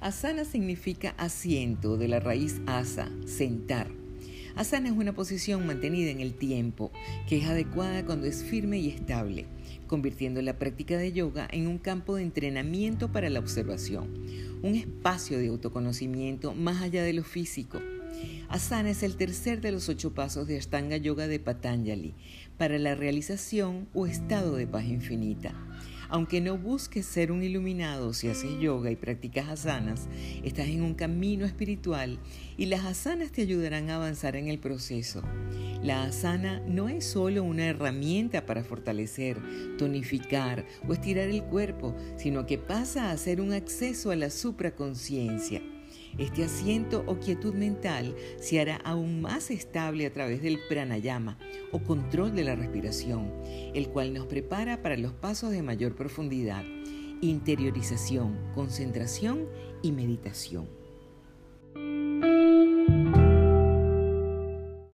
Asana significa asiento de la raíz asa, sentar. Asana es una posición mantenida en el tiempo, que es adecuada cuando es firme y estable, convirtiendo la práctica de yoga en un campo de entrenamiento para la observación, un espacio de autoconocimiento más allá de lo físico. Asana es el tercer de los ocho pasos de Ashtanga Yoga de Patanjali para la realización o estado de paz infinita. Aunque no busques ser un iluminado si haces yoga y practicas asanas, estás en un camino espiritual y las asanas te ayudarán a avanzar en el proceso. La asana no es solo una herramienta para fortalecer, tonificar o estirar el cuerpo, sino que pasa a ser un acceso a la supraconciencia este asiento o quietud mental se hará aún más estable a través del pranayama o control de la respiración, el cual nos prepara para los pasos de mayor profundidad, interiorización, concentración y meditación.